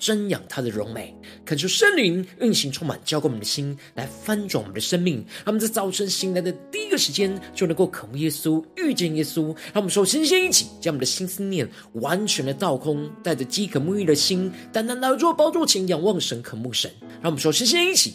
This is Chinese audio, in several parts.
瞻仰他的荣美，恳求圣灵运行充满，浇灌我们的心，来翻转我们的生命。他们在早晨醒来的第一个时间，就能够渴慕耶稣，遇见耶稣。让我们说先先一起将我们的心思念完全的倒空，带着饥渴沐浴的心，单单来到宝座前仰望神，渴慕神。让我们说先先一起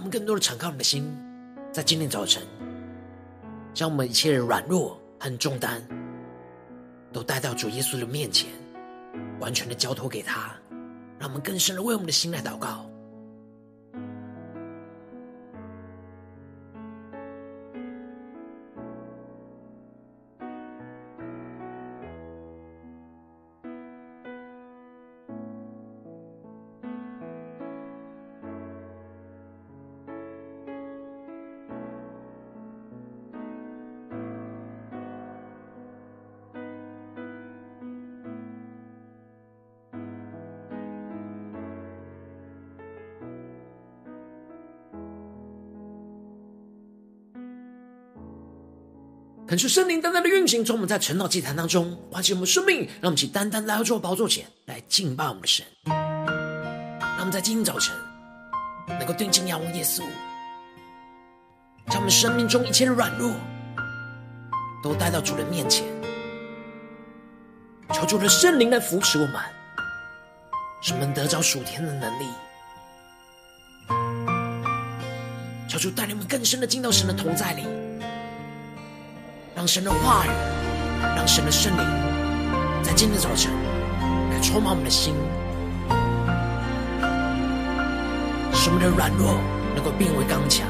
我们更多的敞开我们的心。在今天早晨，将我们一切的软弱和重担，都带到主耶稣的面前，完全的交托给他，让我们更深的为我们的心来祷告。恳求圣灵单单的运行，从我们在晨祷祭坛当中唤醒我们生命，让我们一起单单来到主宝座前来敬拜我们的神。让我们在今天早晨能够定睛仰望耶稣，将我们生命中一切的软弱都带到主的面前，求主的圣灵来扶持我们，使我们得着属天的能力，求主带领我们更深的进到神的同在里。让神的话语，让神的圣灵，在今天早晨来充满我们的心，使我们的软弱能够变为刚强。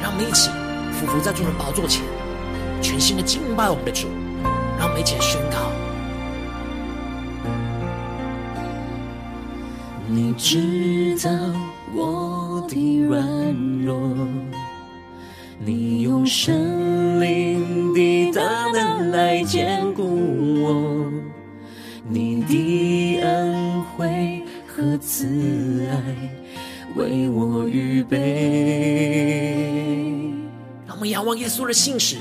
让我们一起俯伏在主的宝座前，全心的敬拜我们的主。让我们一起来宣告：你知道我的软弱。你用圣灵的大能来坚固我，你的恩惠和慈爱为我预备。让我们仰望耶稣的信使，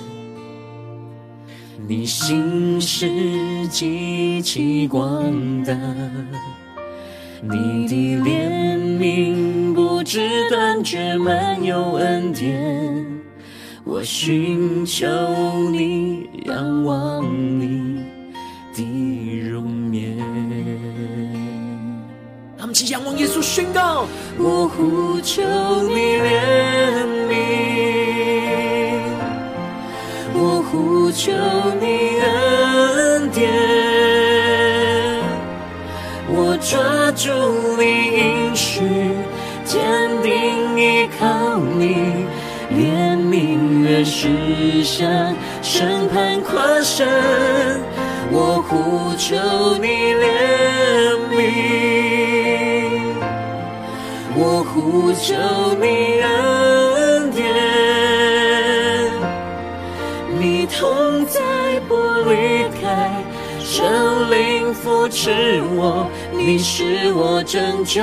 你信实极其广大，你的怜悯不知断绝，满有恩典。我寻求你，仰望你的容颜。他们齐仰望耶稣，宣告：我呼求你怜悯，我呼求你恩典，我抓住你应许，坚悯越实现，审判跨生，我呼求你怜悯，我呼求你恩典，你同在不离开，圣灵扶持我，你是我拯救。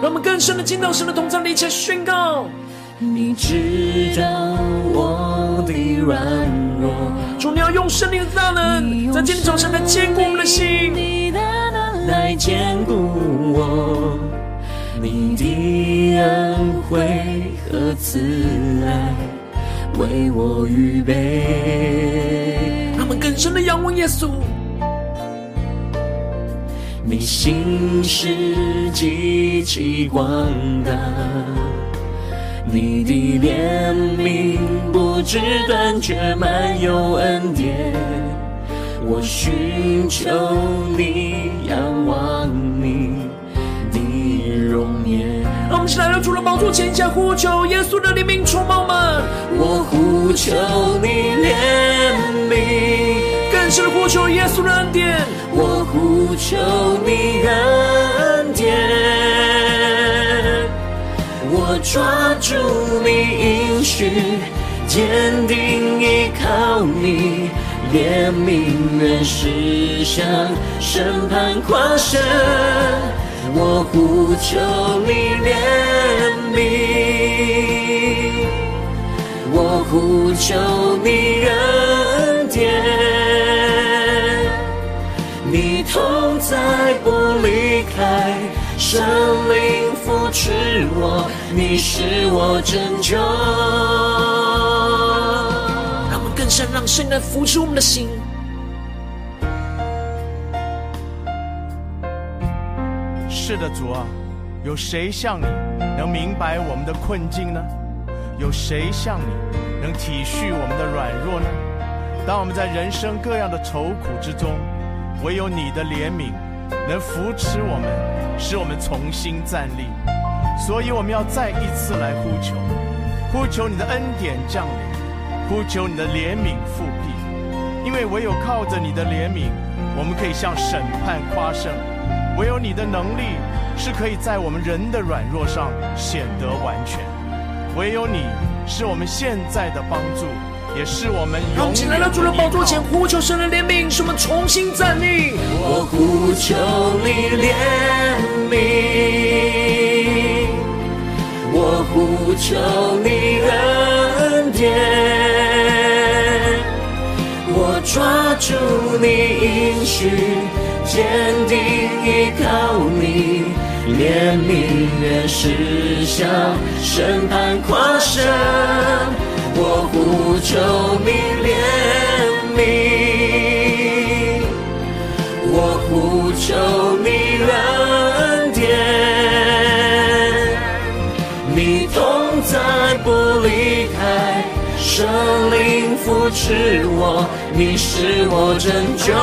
让我们更深的进到神的同在里，一起宣告。你知道我的软弱，主，你要用圣灵的大能，在今天早晨来坚固我们的心，你的能来坚固我，你的恩惠和慈爱为我预备。他们更深的仰望耶稣。你心是极其广大，你的怜悯不知断绝，满有恩典。我寻求你，仰望你的容颜。让我们一起来到主的宝座前，向呼求耶稣的怜悯充满我们。我呼求你怜悯，更深的呼求耶稣的恩典。我呼求你恩典。抓住你应许，坚定依靠你，怜悯人世向审判跨身。我呼求你怜悯，我呼求你恩典，你同在不离开，圣灵扶持我。你是我拯救，让我们更深让圣灵扶持我们的心。是的，主啊，有谁像你能明白我们的困境呢？有谁像你能体恤我们的软弱呢？当我们在人生各样的愁苦之中，唯有你的怜悯能扶持我们，使我们重新站立。所以我们要再一次来呼求，呼求你的恩典降临，呼求你的怜悯复辟，因为唯有靠着你的怜悯，我们可以向审判夸胜；唯有你的能力是可以在我们人的软弱上显得完全；唯有你是我们现在的帮助，也是我们永远的。让我们来到主的宝座前，呼求神的怜悯，使我们重新站立。我呼求你怜悯。我呼求你恩典，我抓住你应许，坚定依靠你，怜悯原是向审判跨身。我呼求你怜悯，求你恩典。你同在不离开，圣灵扶持我，你是我拯救。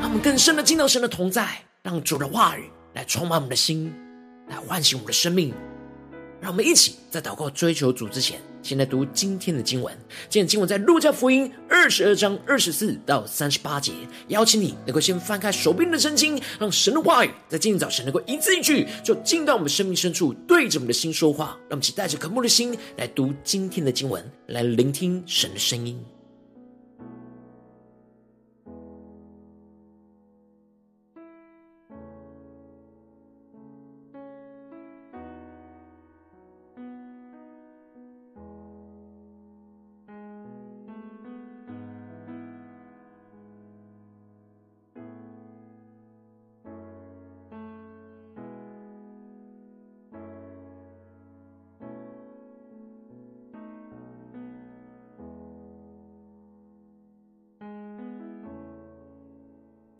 让我们更深的进到神的同在，让主的话语来充满我们的心，来唤醒我们的生命。让我们一起在祷告追求主之前，先来读今天的经文。今天经文在路加福音二十二章二十四到三十八节。邀请你能够先翻开手边的圣经，让神的话语在今天早晨能够一字一句，就进到我们生命深处，对着我们的心说话。让我们一起带着渴慕的心来读今天的经文，来聆听神的声音。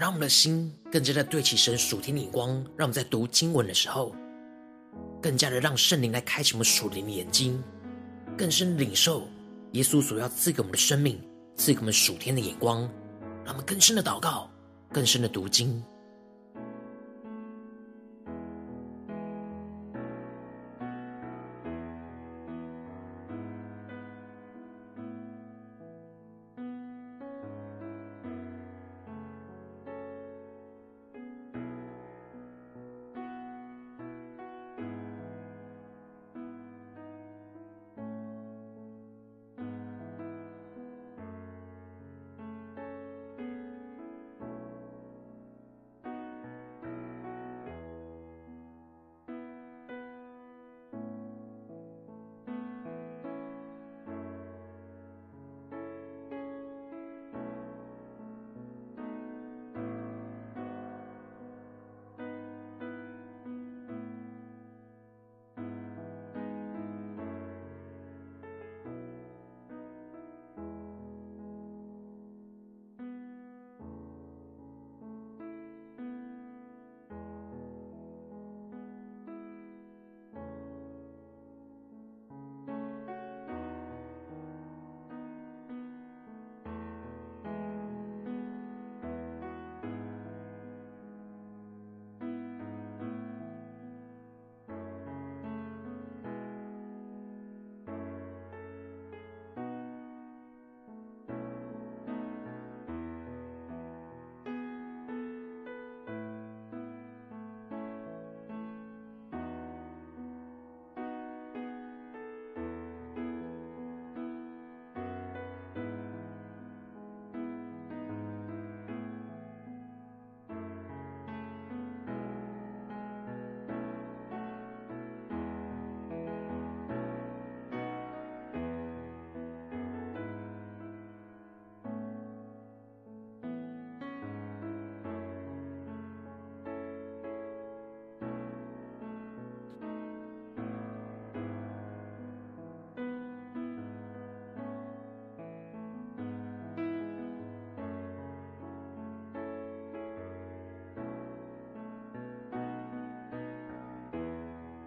让我们的心更加的对齐神属天的眼光，让我们在读经文的时候，更加的让圣灵来开启我们属灵的眼睛，更深领受耶稣所要赐给我们的生命，赐给我们属天的眼光，让我们更深的祷告，更深的读经。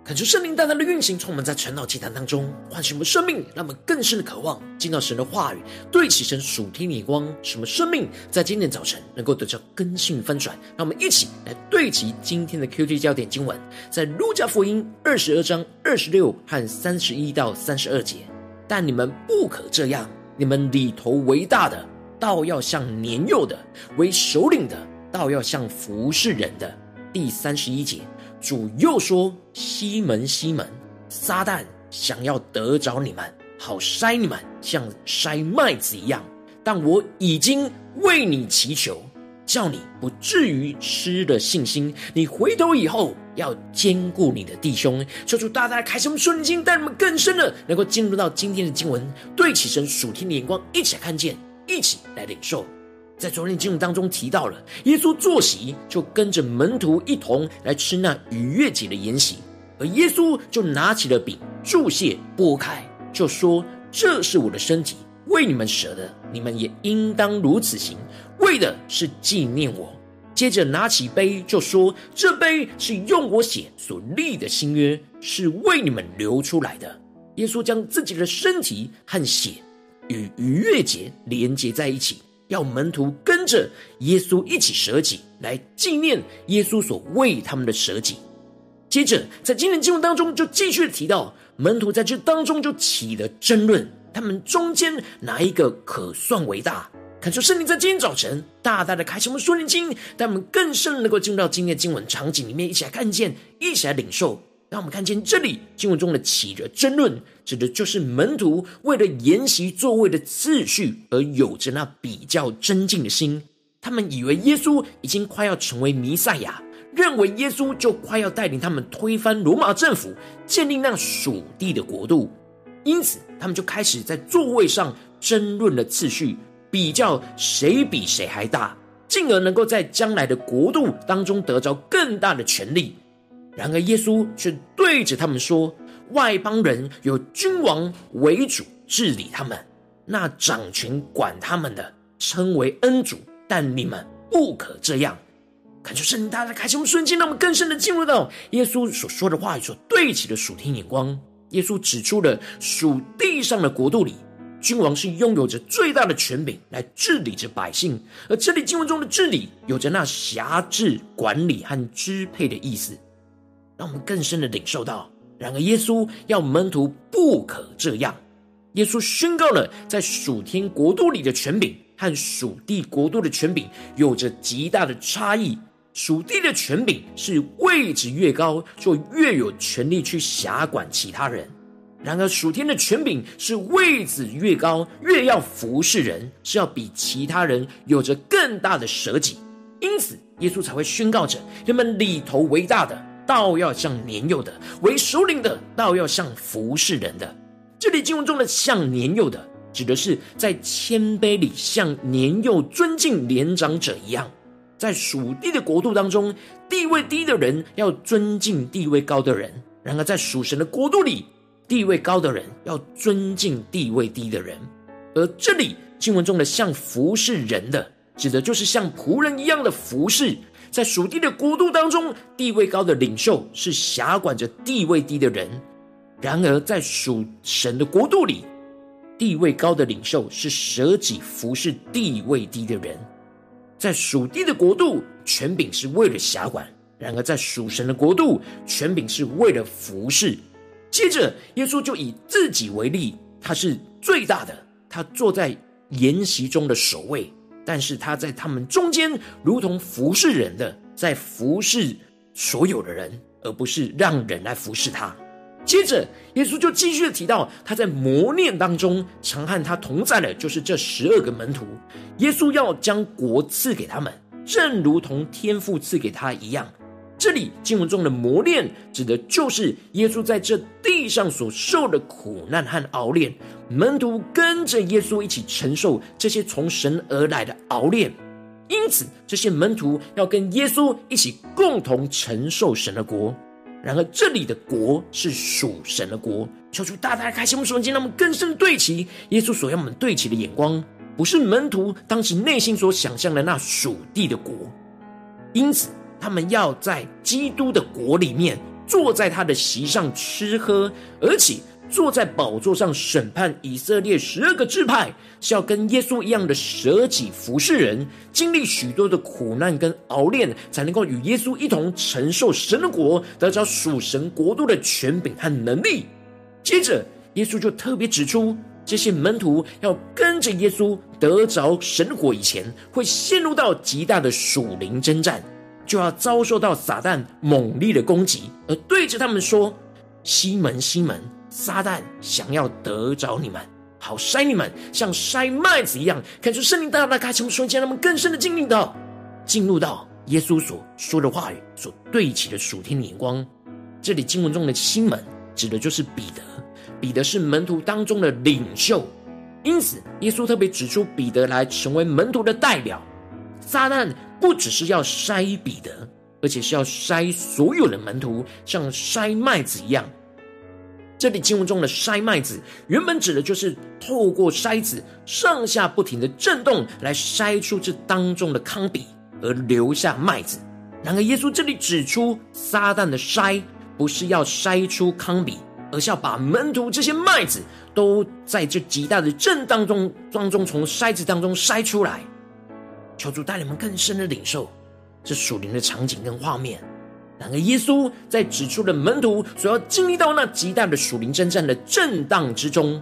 恳求圣灵大大的运行，从我们在晨祷祭坛当中唤醒我们生命，让我们更深的渴望进到神的话语，对齐神属天的光，什么生命在今天早晨能够得到更新翻转。让我们一起来对齐今天的 QT 焦点经文，在路加福音二十二章二十六和三十一到三十二节。但你们不可这样，你们里头为大的，倒要像年幼的；为首领的，倒要像服侍人的。第三十一节。主又说：“西门，西门，撒旦想要得着你们，好筛你们，像筛麦子一样。但我已经为你祈求，叫你不至于失了信心。你回头以后，要坚固你的弟兄。求主大大开什么顺经，带你们更深的，能够进入到今天的经文，对起神属天的眼光，一起来看见，一起来领受。”在昨天经文当中提到了，耶稣坐席就跟着门徒一同来吃那逾越节的筵席，而耶稣就拿起了饼，祝谢，拨开，就说：“这是我的身体，为你们舍的，你们也应当如此行，为的是纪念我。”接着拿起杯，就说：“这杯是用我血所立的新约，是为你们流出来的。”耶稣将自己的身体和血与逾越节连接在一起。要门徒跟着耶稣一起舍己，来纪念耶稣所为他们的舍己。接着，在今天经文当中，就继续提到门徒在这当中就起了争论，他们中间哪一个可算为大？看出圣灵在今天早晨大大的开启我们属灵经，让我们更深能够进入到今天的经文场景里面，一起来看见，一起来领受。让我们看见这里经文中的起着争论，指的就是门徒为了沿袭座位的次序而有着那比较尊敬的心。他们以为耶稣已经快要成为弥赛亚，认为耶稣就快要带领他们推翻罗马政府，建立那属地的国度。因此，他们就开始在座位上争论了次序，比较谁比谁还大，进而能够在将来的国度当中得着更大的权力。然而，耶稣却对着他们说：“外邦人有君王为主治理他们，那掌权管他们的称为恩主。但你们不可这样。”感觉圣灵大大开启我们瞬间，让我们更深的进入到耶稣所说的话语所对齐的属天眼光。耶稣指出了属地上的国度里，君王是拥有着最大的权柄来治理着百姓，而这里经文中的治理，有着那辖制、管理和支配的意思。让我们更深的领受到，然而耶稣要门徒不可这样。耶稣宣告了，在属天国度里的权柄和属地国度的权柄有着极大的差异。属地的权柄是位置越高，就越有权力去辖管其他人；然而属天的权柄是位置越高，越要服侍人，是要比其他人有着更大的舍己。因此，耶稣才会宣告着：人们里头为大的。倒要像年幼的，为首领的；倒要像服侍人的。这里经文中的“像年幼的”，指的是在谦卑里像年幼尊敬年长者一样。在属地的国度当中，地位低的人要尊敬地位高的人；然而在属神的国度里，地位高的人要尊敬地位低的人。而这里经文中的“像服侍人的”，指的就是像仆人一样的服侍。在属地的国度当中，地位高的领袖是辖管着地位低的人；然而，在属神的国度里，地位高的领袖是舍己服侍地位低的人。在属地的国度，权柄是为了辖管；然而，在属神的国度，权柄是为了服侍。接着，耶稣就以自己为例，他是最大的，他坐在筵席中的首位。但是他在他们中间，如同服侍人的，在服侍所有的人，而不是让人来服侍他。接着，耶稣就继续的提到，他在磨练当中，常和他同在的，就是这十二个门徒。耶稣要将国赐给他们，正如同天父赐给他一样。这里经文中的磨练，指的就是耶稣在这地上所受的苦难和熬炼。门徒跟着耶稣一起承受这些从神而来的熬炼，因此这些门徒要跟耶稣一起共同承受神的国。然而这里的国是属神的国，求主大大开启我们属灵，让我们更深对齐耶稣所要我们对齐的眼光，不是门徒当时内心所想象的那属地的国。因此。他们要在基督的国里面坐在他的席上吃喝，而且坐在宝座上审判以色列十二个支派，是要跟耶稣一样的舍己服侍人，经历许多的苦难跟熬炼，才能够与耶稣一同承受神的国，得着属神国度的权柄和能力。接着，耶稣就特别指出，这些门徒要跟着耶稣得着神火以前，会陷入到极大的属灵征战，就要遭受到撒旦猛烈的攻击，而对着他们说：“西门，西门，撒旦想要得着你们，好筛你们，像筛麦子一样。”看出圣灵大大开启，瞬间他们更深的经历到，进入到耶稣所说的话语所对齐的属天的眼光。这里经文中的西门，指的就是彼得。彼得是门徒当中的领袖，因此耶稣特别指出彼得来成为门徒的代表。撒旦不只是要筛彼得，而且是要筛所有的门徒，像筛麦子一样。这里经文中的筛麦子，原本指的就是透过筛子上下不停的震动，来筛出这当中的糠秕，而留下麦子。然而耶稣这里指出，撒旦的筛不是要筛出糠秕。而是要把门徒这些麦子都在这极大的震荡中当中从筛子当中筛出来，求主带领们更深的领受这属灵的场景跟画面。然而，耶稣在指出的门徒所要经历到那极大的属灵征战的震荡之中，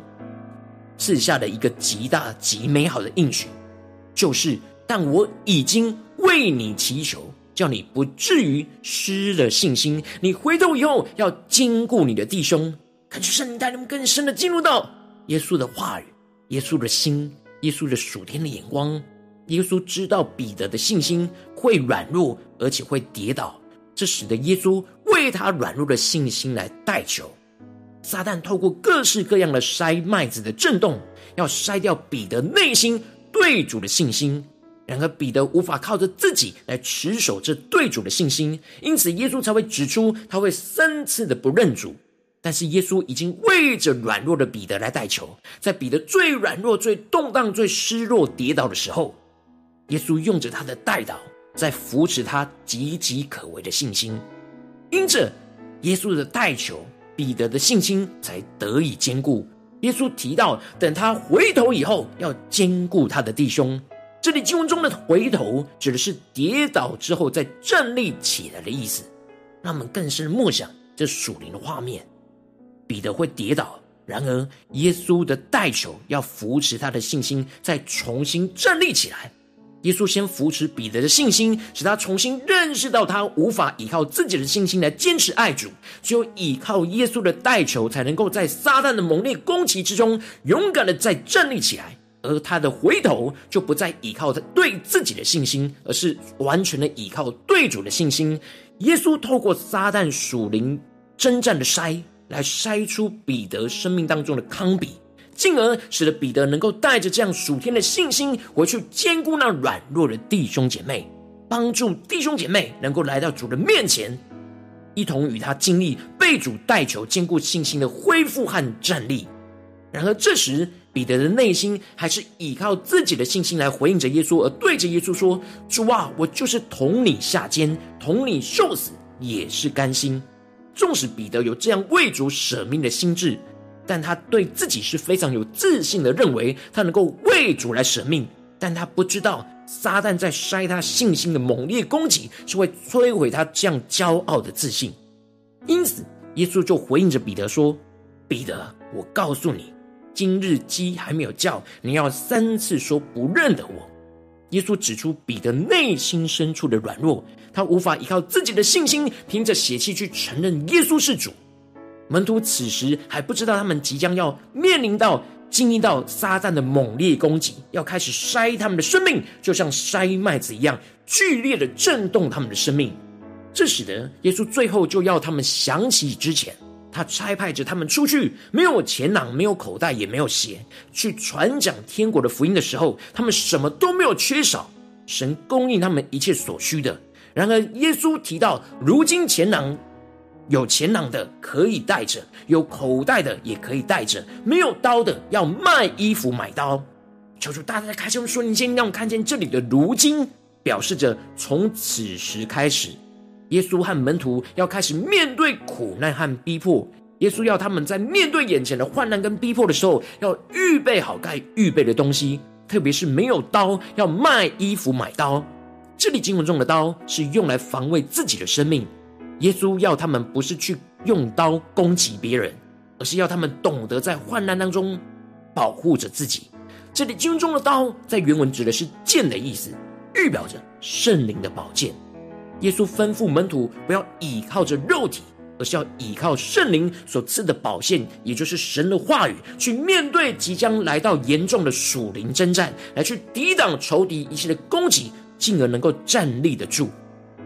赐下的一个极大极美好的应许，就是：但我已经为你祈求。叫你不至于失了信心。你回头以后要坚固你的弟兄。恳求圣灵带领们更深的进入到耶稣的话语、耶稣的心、耶稣的属天的眼光。耶稣知道彼得的信心会软弱，而且会跌倒，这使得耶稣为他软弱的信心来代求。撒旦透过各式各样的筛麦子的震动，要筛掉彼得内心对主的信心。然而，彼得无法靠着自己来持守这对主的信心，因此耶稣才会指出他会三次的不认主。但是耶稣已经为着软弱的彼得来代求，在彼得最软弱、最动荡、最失落、跌倒的时候，耶稣用着他的代祷，在扶持他岌岌可危的信心。因着耶稣的代求，彼得的信心才得以坚固。耶稣提到，等他回头以后，要坚固他的弟兄。这里经文中的“回头”指的是跌倒之后再站立起来的意思。让我们更深默想这属灵的画面：彼得会跌倒，然而耶稣的代求要扶持他的信心，再重新站立起来。耶稣先扶持彼得的信心，使他重新认识到他无法依靠自己的信心来坚持爱主，只有依靠耶稣的代求，才能够在撒旦的猛烈攻击之中，勇敢的再站立起来。而他的回头就不再依靠他对自己的信心，而是完全的依靠对主的信心。耶稣透过撒旦属灵征战的筛，来筛出彼得生命当中的糠秕，进而使得彼得能够带着这样属天的信心回去兼顾那软弱的弟兄姐妹，帮助弟兄姐妹能够来到主的面前，一同与他经历被主代求坚固信心的恢复和站立。然而这时，彼得的内心还是依靠自己的信心来回应着耶稣，而对着耶稣说：“主啊，我就是同你下监，同你受死，也是甘心。”纵使彼得有这样为主舍命的心志，但他对自己是非常有自信的，认为他能够为主来舍命。但他不知道，撒旦在筛他信心的猛烈攻击，是会摧毁他这样骄傲的自信。因此，耶稣就回应着彼得说：“彼得，我告诉你。”今日鸡还没有叫，你要三次说不认得我。耶稣指出彼得内心深处的软弱，他无法依靠自己的信心，凭着血气去承认耶稣是主。门徒此时还不知道，他们即将要面临到经历到撒旦的猛烈攻击，要开始筛他们的生命，就像筛麦子一样剧烈的震动他们的生命。这使得耶稣最后就要他们想起之前。他差派着他们出去，没有钱囊，没有口袋，也没有鞋，去传讲天国的福音的时候，他们什么都没有缺少，神供应他们一切所需的。然而，耶稣提到，如今钱囊有钱囊的可以带着，有口袋的也可以带着，没有刀的要卖衣服买刀。求主大家开声说：“你先让我看见这里的‘如今’，表示着从此时开始。”耶稣和门徒要开始面对苦难和逼迫。耶稣要他们在面对眼前的患难跟逼迫的时候，要预备好该预备的东西，特别是没有刀，要卖衣服买刀。这里经文中的刀是用来防卫自己的生命。耶稣要他们不是去用刀攻击别人，而是要他们懂得在患难当中保护着自己。这里经文中的刀在原文指的是剑的意思，预表着圣灵的宝剑。耶稣吩咐门徒不要倚靠着肉体，而是要倚靠圣灵所赐的宝剑，也就是神的话语，去面对即将来到严重的属灵征战，来去抵挡仇敌一切的攻击，进而能够站立得住。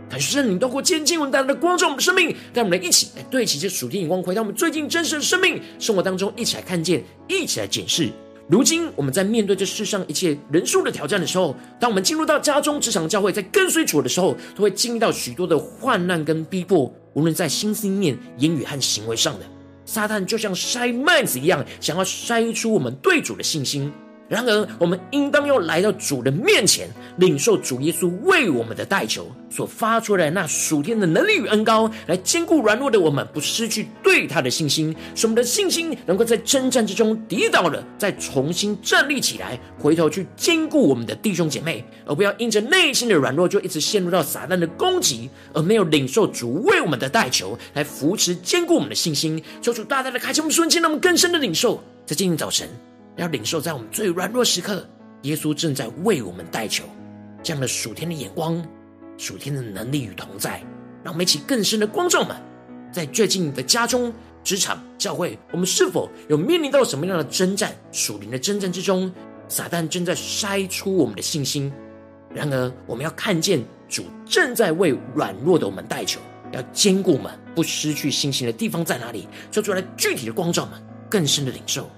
感谢圣灵透过今天经文带来的光照我们的生命，让我们来一起来对齐这属天眼光，回到我们最近真实的生命生活当中，一起来看见，一起来检视。如今我们在面对这世上一切人数的挑战的时候，当我们进入到家中、职场、教会，在跟随主的时候，都会经历到许多的患难跟逼迫，无论在心思念、言语和行为上的，撒旦就像筛麦子一样，想要筛出我们对主的信心。然而，我们应当要来到主的面前，领受主耶稣为我们的代求所发出来那属天的能力与恩膏，来坚固软弱的我们，不失去对他的信心，使我们的信心能够在征战之中跌倒了，再重新站立起来，回头去坚固我们的弟兄姐妹，而不要因着内心的软弱，就一直陷入到撒旦的攻击，而没有领受主为我们的代求，来扶持坚固我们的信心。求主大大的开启我们瞬间，让我们更深的领受，在今天早晨。要领受在我们最软弱时刻，耶稣正在为我们代求，这样的属天的眼光、属天的能力与同在，让我们一起更深的光照们，在最近的家中、职场、教会，我们是否有面临到什么样的征战？属灵的征战之中，撒旦正在筛出我们的信心。然而，我们要看见主正在为软弱的我们代求，要坚固我们不失去信心的地方在哪里？做出来具体的光照们，更深的领受。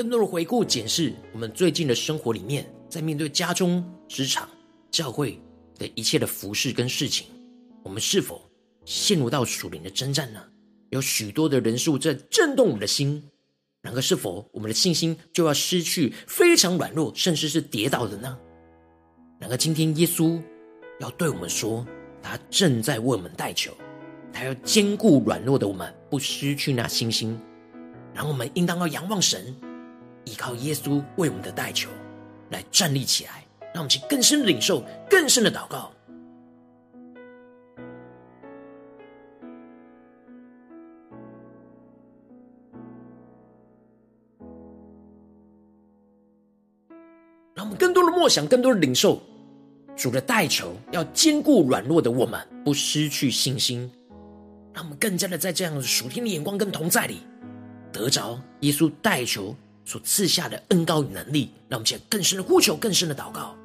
更多的回顾检视我们最近的生活里面，在面对家中、职场、教会的一切的服事跟事情，我们是否陷入到属灵的征战呢？有许多的人数在震动我们的心，然而是否我们的信心就要失去，非常软弱，甚至是跌倒的呢？然而今天耶稣要对我们说，他正在为我们代求，他要坚固软弱的我们，不失去那信心。然后我们应当要仰望神，依靠耶稣为我们的代求，来站立起来，让我们去更深的领受、更深的祷告。让我们更多的默想、更多的领受主的代求，要坚固软弱的我们，不失去信心。让我们更加的在这样属天的眼光跟同在里。得着耶稣代求所赐下的恩膏与能力，让我们现在更深的呼求，更深的祷告。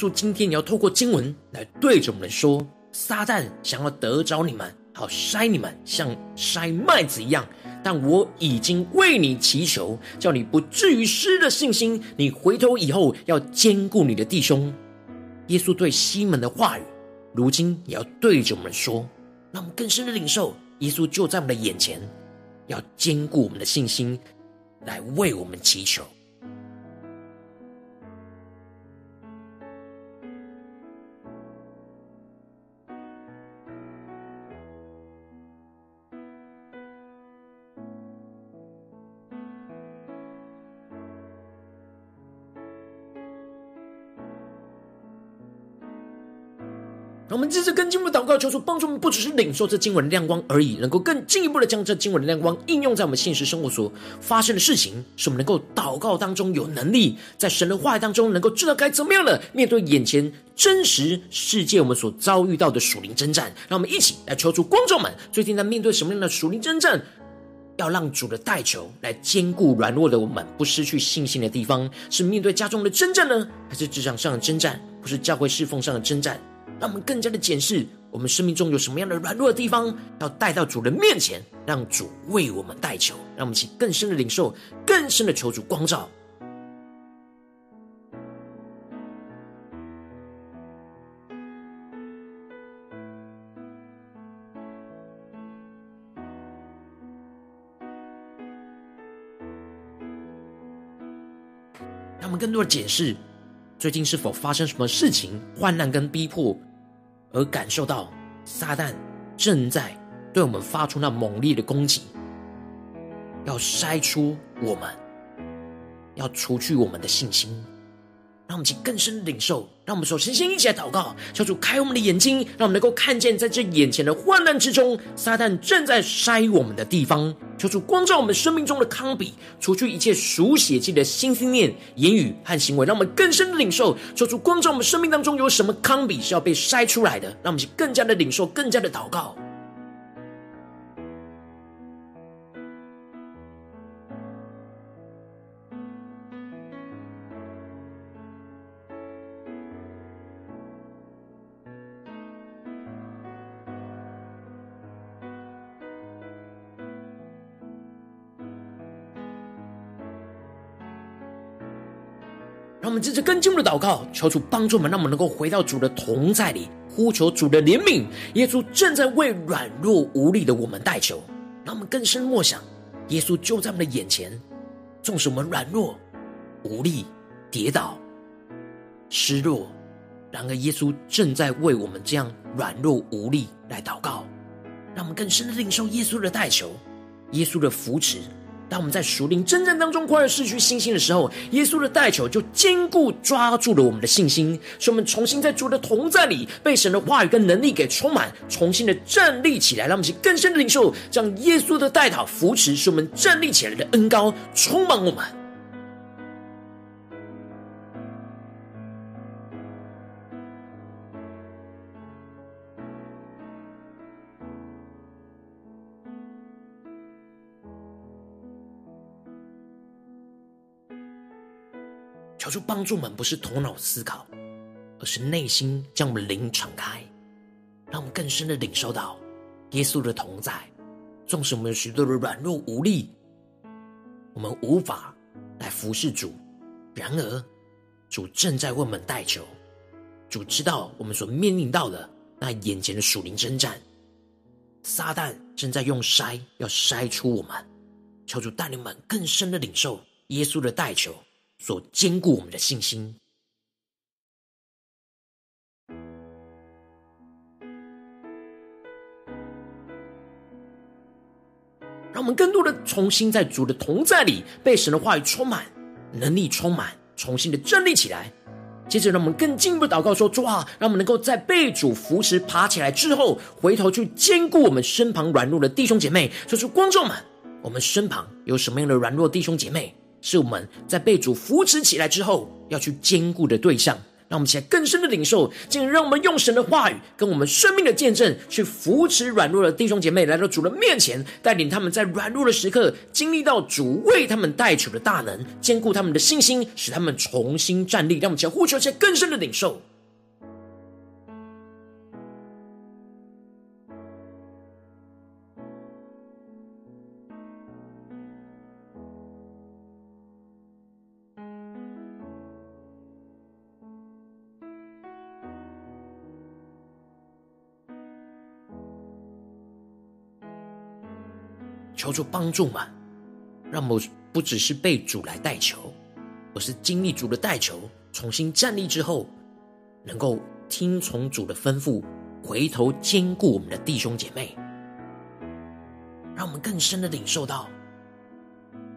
稣今天你要透过经文来对着我们说：撒旦想要得着你们，好筛你们，像筛麦子一样。但我已经为你祈求，叫你不至于失了信心。你回头以后要坚固你的弟兄。耶稣对西门的话语，如今也要对着我们说，让我们更深的领受。耶稣就在我们的眼前，要坚固我们的信心，来为我们祈求。告，求主帮助我们，不只是领受这经文的亮光而已，能够更进一步的将这经文的亮光应用在我们现实生活所发生的事情，使我们能够祷告当中有能力，在神的话语当中能够知道该怎么样的面对眼前真实世界我们所遭遇到的属灵征战。让我们一起来求主观众们，最近在面对什么样的属灵征战？要让主的代求来坚固软弱的我们，不失去信心的地方，是面对家中的征战呢，还是职场上的征战，不是教会侍奉上的征战？让我们更加的检视我们生命中有什么样的软弱的地方，要带到主的面前，让主为我们代求，让我们去更深的领受，更深的求主光照。让我们更多的检视，最近是否发生什么事情，患难跟逼迫。而感受到撒旦正在对我们发出那猛烈的攻击，要筛出我们，要除去我们的信心，让我们去更深领受。让我们首先先一起来祷告，求主开我们的眼睛，让我们能够看见，在这眼前的患难之中，撒旦正在筛我们的地方。求主光照我们生命中的康比，除去一切属血气的心思念、言语和行为，让我们更深的领受。求主光照我们生命当中有什么康比是要被筛出来的，让我们更加的领受，更加的祷告。我们接着更进一步的祷告，求主帮助我们，让我们能够回到主的同在里，呼求主的怜悯。耶稣正在为软弱无力的我们代求，让我们更深默想，耶稣就在我们的眼前。纵使我们软弱、无力、跌倒、失落，然而耶稣正在为我们这样软弱无力来祷告，让我们更深的领受耶稣的代求，耶稣的扶持。当我们在属灵真正当中快要失去信心的时候，耶稣的代求就坚固抓住了我们的信心，使我们重新在主的同在里被神的话语跟能力给充满，重新的站立起来。让我们去更深的领受，将耶稣的代祷扶持，使我们站立起来的恩高充满我们。主帮助我们，不是头脑思考，而是内心将我们灵敞开，让我们更深的领受到耶稣的同在。纵使我们有许多的软弱无力，我们无法来服侍主，然而主正在为我们代求。主知道我们所面临到的那眼前的属灵征战，撒旦正在用筛要筛出我们。求主带领们更深的领受耶稣的代求。所坚固我们的信心，让我们更多的重新在主的同在里，被神的话语充满，能力充满，重新的站立起来。接着，让我们更进一步祷告说：主啊，让我们能够在被主扶持爬起来之后，回头去坚固我们身旁软弱的弟兄姐妹。说出观众们，我们身旁有什么样的软弱弟兄姐妹？是我们在被主扶持起来之后要去坚固的对象，让我们起来更深的领受，进而让我们用神的话语跟我们生命的见证，去扶持软弱的弟兄姐妹来到主的面前，带领他们在软弱的时刻经历到主为他们代求的大能，坚固他们的信心，使他们重新站立。让我们起来呼求，起来更深的领受。求主帮助嘛，让我不只是被主来代求，而是经历主的代求，重新站立之后，能够听从主的吩咐，回头兼顾我们的弟兄姐妹，让我们更深的领受到，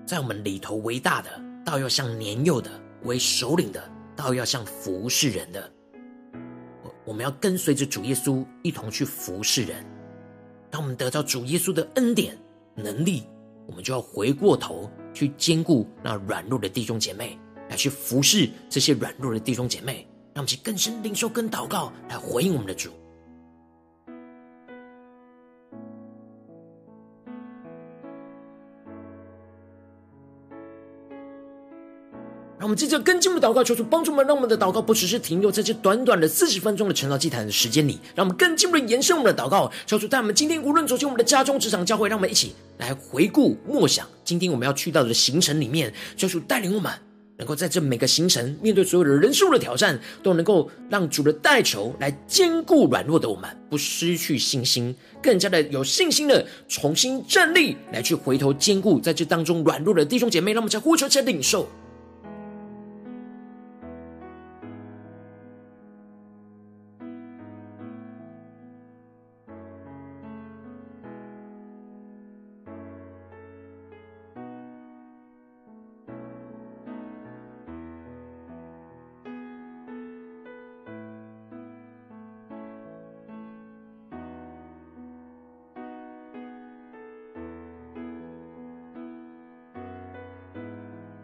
在我们里头为大的，倒要像年幼的；为首领的，倒要像服侍人的。我们要跟随着主耶稣一同去服侍人。当我们得到主耶稣的恩典能力，我们就要回过头去兼顾那软弱的弟兄姐妹，来去服侍这些软弱的弟兄姐妹。让其更深领受跟祷告，来回应我们的主。让我们接着跟进的祷告，求主帮助我们，让我们的祷告不只是停留在这短短的四十分钟的成道祭坛的时间里，让我们更进一步的延伸我们的祷告，求主带我们今天无论走进我们的家中、职场、教会，让我们一起来回顾默想今天我们要去到的行程里面，求主带领我们，能够在这每个行程面对所有的人事物的挑战，都能够让主的代求来坚固软弱的我们，不失去信心，更加的有信心的重新站立，来去回头坚固在这当中软弱的弟兄姐妹，让我们在呼求、再领受。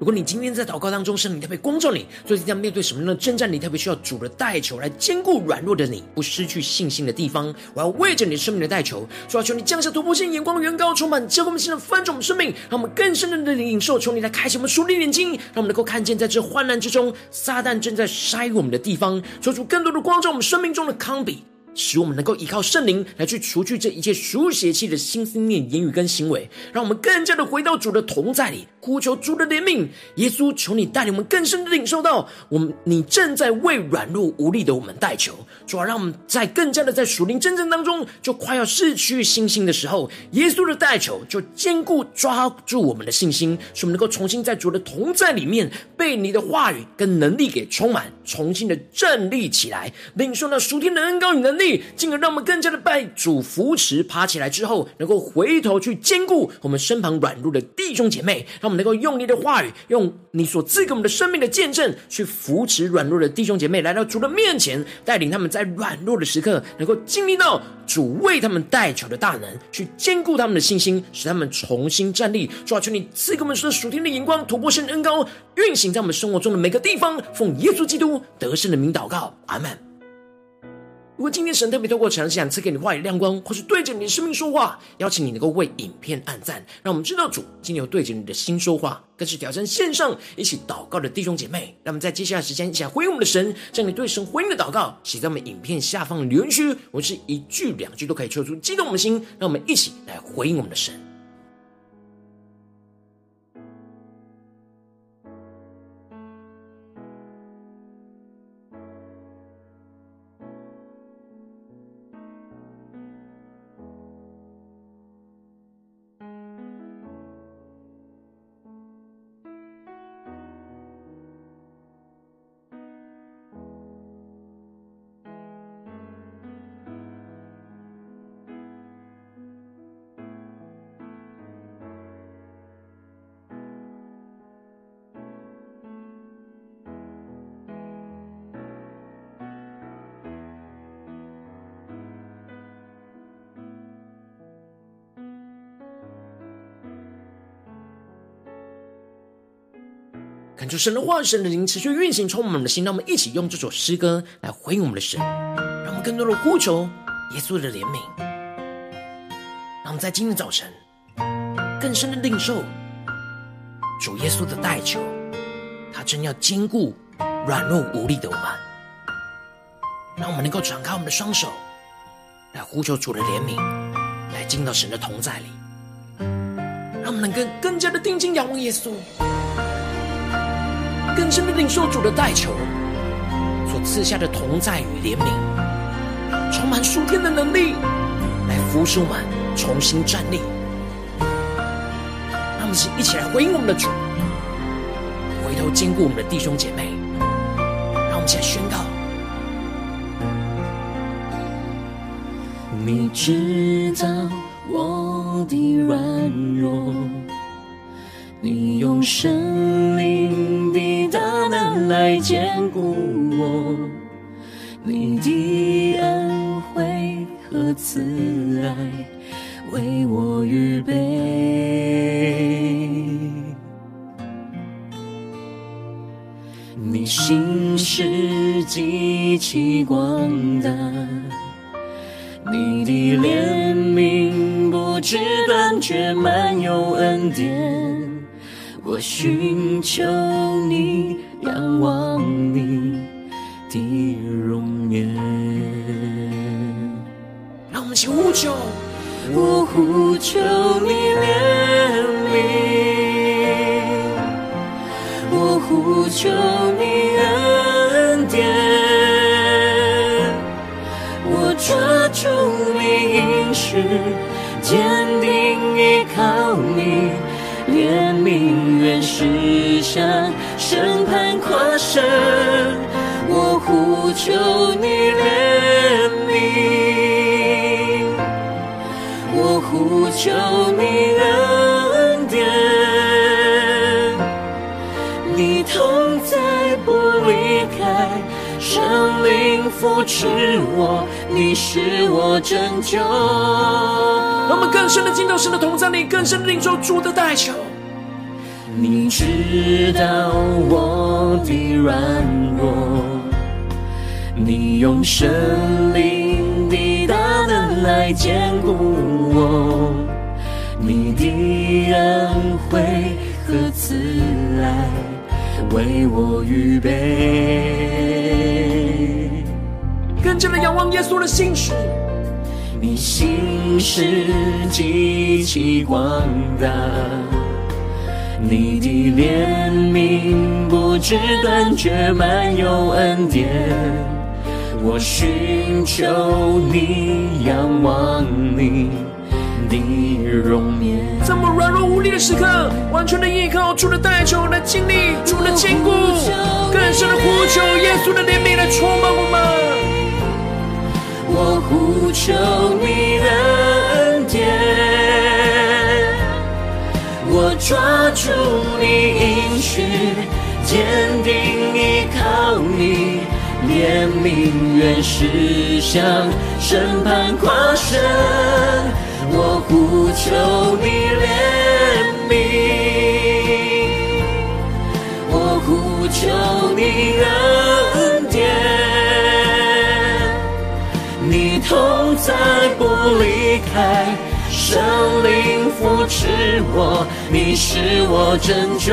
如果你今天在祷告当中，圣灵特别光照你，最近在面对什么样的征战，你特别需要主的代求来坚固软弱的你，不失去信心的地方，我要为着你的生命的代求，主要求你降下突破性眼光，远高充满，教灌我们现在翻转我们生命，让我们更深的领受，求你来开启我们属灵眼睛，让我们能够看见在这患难之中，撒旦正在筛我们的地方，求主更多的光照我们生命中的康比。使我们能够依靠圣灵来去除去这一切属血气的心思念、言语跟行为，让我们更加的回到主的同在里，呼求主的怜悯。耶稣，求你带领我们更深的领受到，我们你正在为软弱无力的我们代求。主啊让我们在更加的在属灵真正当中，就快要失去信心的时候，耶稣的代求就坚固抓住我们的信心，使我们能够重新在主的同在里面，被你的话语跟能力给充满，重新的站立起来，领受那属天的恩膏与能力。进而让我们更加的拜主扶持，爬起来之后，能够回头去坚固我们身旁软弱的弟兄姐妹，让我们能够用你的话语，用你所赐给我们的生命的见证，去扶持软弱的弟兄姐妹来到主的面前，带领他们在软弱的时刻，能够经历到主为他们代求的大能，去坚固他们的信心，使他们重新站立。抓住，你赐给我们说属天的眼光，突破性恩膏，运行在我们生活中的每个地方。奉耶稣基督得胜的名祷告，阿门。如果今天神特别透过晨祷祭坛赐给你话语亮光，或是对着你的生命说话，邀请你能够为影片按赞，让我们知道主今天有对着你的心说话，更是挑战线上一起祷告的弟兄姐妹。让我们在接下来时间一起来回应我们的神，将你对神回应的祷告写在我们影片下方的留言区，我是一句两句都可以抽出激动我们的心，让我们一起来回应我们的神。主神的话语、神的灵持续运行，充满我们的心。让我们一起用这首诗歌来回应我们的神，让我们更多的呼求耶稣的怜悯。让我们在今天早晨更深的领受主耶稣的代求，他真要坚固软弱无力的我们。让我们能够敞开我们的双手，来呼求主的怜悯，来进到神的同在里。让我们能够更加的定睛仰望耶稣。更深的领受主的代求所赐下的同在与怜悯，充满属天的能力，来扶助我们重新站立。让我们一起来回应我们的主，回头坚固我们的弟兄姐妹。让我们一起来宣告：你知道我的软弱，你用生命来坚固我，你的恩惠和慈爱为我预备。你心是极其广大，你的怜悯不知断绝，满有恩典。我寻求你，仰望你的容颜。让我们一起呼求，我呼求你怜悯，我呼求你恩典，我抓住你应许，坚定依靠你。怜悯原是向审判跨生，我呼求你怜悯，我呼求你恩典，你同在不离开，圣灵扶持我，你是我拯救。让我们更深的进到神的同在里，更深的领受主的代求。你知道我的软弱，你用神灵的大能来坚固我，你的恩惠和慈爱为我预备。更加的仰望耶稣的心事。你心事极其广大，你的怜悯不知断绝，满有恩典。我寻求你，仰望你的容颜。在我们软弱无力的时刻，完全的依靠除了代求来经历除了坚固，更深的呼求耶稣的怜悯来充满我们。我呼求你的恩典，我抓住你应许，坚定依靠你，怜悯原是向审判跨生。我呼求你怜悯，我呼求你恩典。你同在不离开，圣灵扶持我，你是我拯救。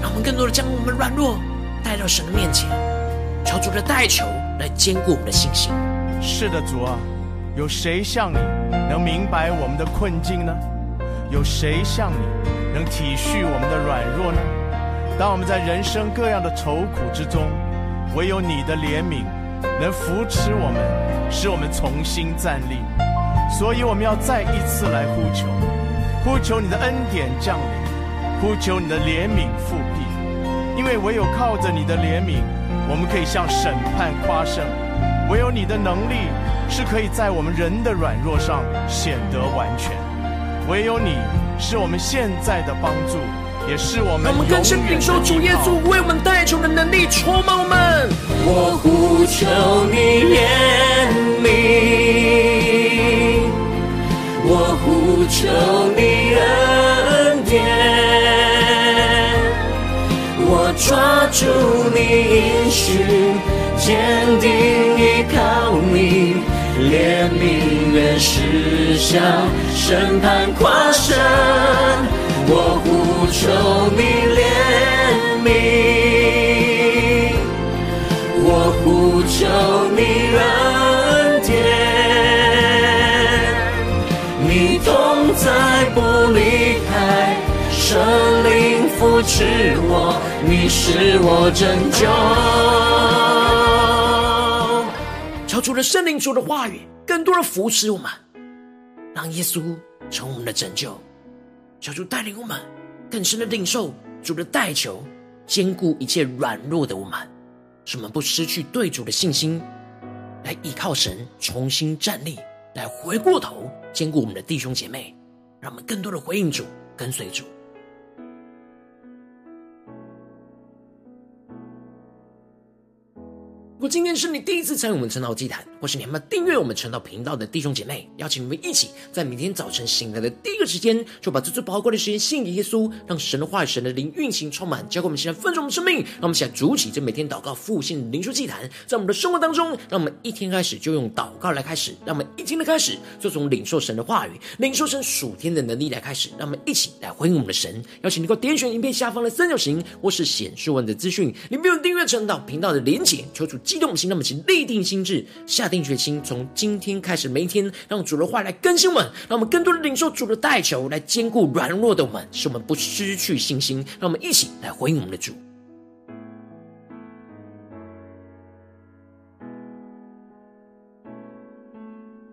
让我们更多的将我们软弱带到神的面前，求主的代求来坚固我们的信心。是的，主啊，有谁像你能明白我们的困境呢？有谁像你能体恤我们的软弱呢？当我们在人生各样的愁苦之中，唯有你的怜悯能扶持我们，使我们重新站立。所以我们要再一次来呼求，呼求你的恩典降临，呼求你的怜悯复辟。因为唯有靠着你的怜悯，我们可以向审判夸胜；唯有你的能力是可以在我们人的软弱上显得完全；唯有你是我们现在的帮助。也是我们，我们更深领受主耶稣为我们代求的能力，充满我们。我呼求你怜祝你应许，坚定依靠你，怜悯愿施行，审判跨生，我呼求你扶持我，你是我拯救。求主的圣灵，主的话语，更多的扶持我们，让耶稣成我们的拯救。求主带领我们更深的领受主的代求，兼顾一切软弱的我们，使我们不失去对主的信心，来依靠神重新站立，来回过头兼顾我们的弟兄姐妹，让我们更多的回应主，跟随主。如果今天是你第一次参与我们晨祷祭坛，或是你还没有订阅我们晨祷频道的弟兄姐妹，邀请你们一起在明天早晨醒来的第一个时间，就把这最宝贵的时间献给耶稣，让神的话语、神的灵运行充满，交给我们现在丰盛的生命。让我们现在主起这每天祷告复兴的灵修祭坛，在我们的生活当中，让我们一天开始就用祷告来开始，让我们一天的开始就从领受神的话语、领受神属天的能力来开始，让我们一起来回应我们的神。邀请你给我点选影片下方的三角形，或是显示文的资讯，里面有订阅晨祷频道的连结，求主。激动心，那么请立定心智，下定决心，从今天开始，每一天让主的话来更新我们，让我们更多的领受主的代求，来兼顾软弱的我们，使我们不失去信心。让我们一起来回应我们的主。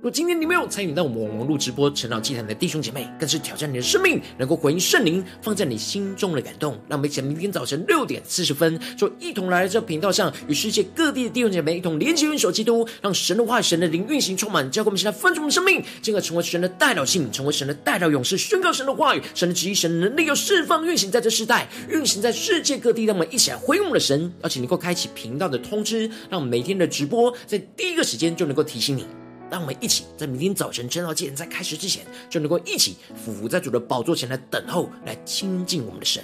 若今天你没有参与到我们网络直播晨祷祭坛的弟兄姐妹，更是挑战你的生命，能够回应圣灵放在你心中的感动。让我们一起明天早晨六点四十分，就一同来到这频道上，与世界各地的弟兄姐妹一同连接、运手基督，让神的话、神的灵运行充满，教给我们现在分足的生命，进而成为神的代祷信，成为神的代祷勇士，宣告神的话语、神的旨意、神的能力，要释放运行在这世代，运行在世界各地。让我们一起来回应我们的神，而且能够开启频道的通知，让我们每天的直播在第一个时间就能够提醒你。让我们一起在明天早晨晨祷祭坛在开始之前，就能够一起俯伏在主的宝座前来等候，来亲近我们的神。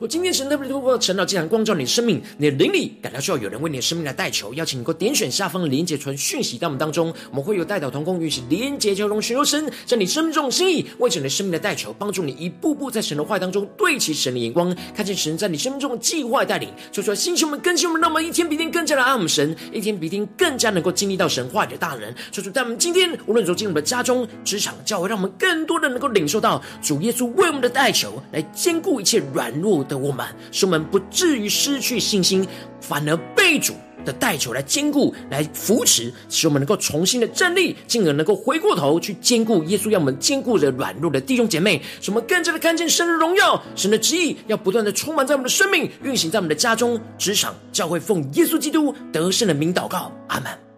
我今天神特别透过晨祷祭坛光照你的生命，你的灵里感到需要有人为你的生命来代求，邀请你能够点选下方连结传讯息到我们当中，我们会有代祷同工与其连结交通寻求神在你生命中心意，为着你的生命的代求，帮助你一步步在神的话当中对齐神的眼光，看见神在你生命中的计划带领，说出来星球们更新我们，让我们一天比一天更加的爱我们神，一天比一天更加能够经历到神话语的大能。说出在我们今天无论走进我们的家中、职场、教会，让我们更多的能够领受到主耶稣为我们的代求，来坚固一切软弱的我们，使我们不至于失去信心，反而被主的代求来坚固、来扶持，使我们能够重新的站立，进而能够回过头去坚固耶稣要我们坚固着软弱的弟兄姐妹，使我们更加的看见神的荣耀、神的旨意，要不断的充满在我们的生命，运行在我们的家中、职场、教会，奉耶稣基督得胜的名祷告，阿门。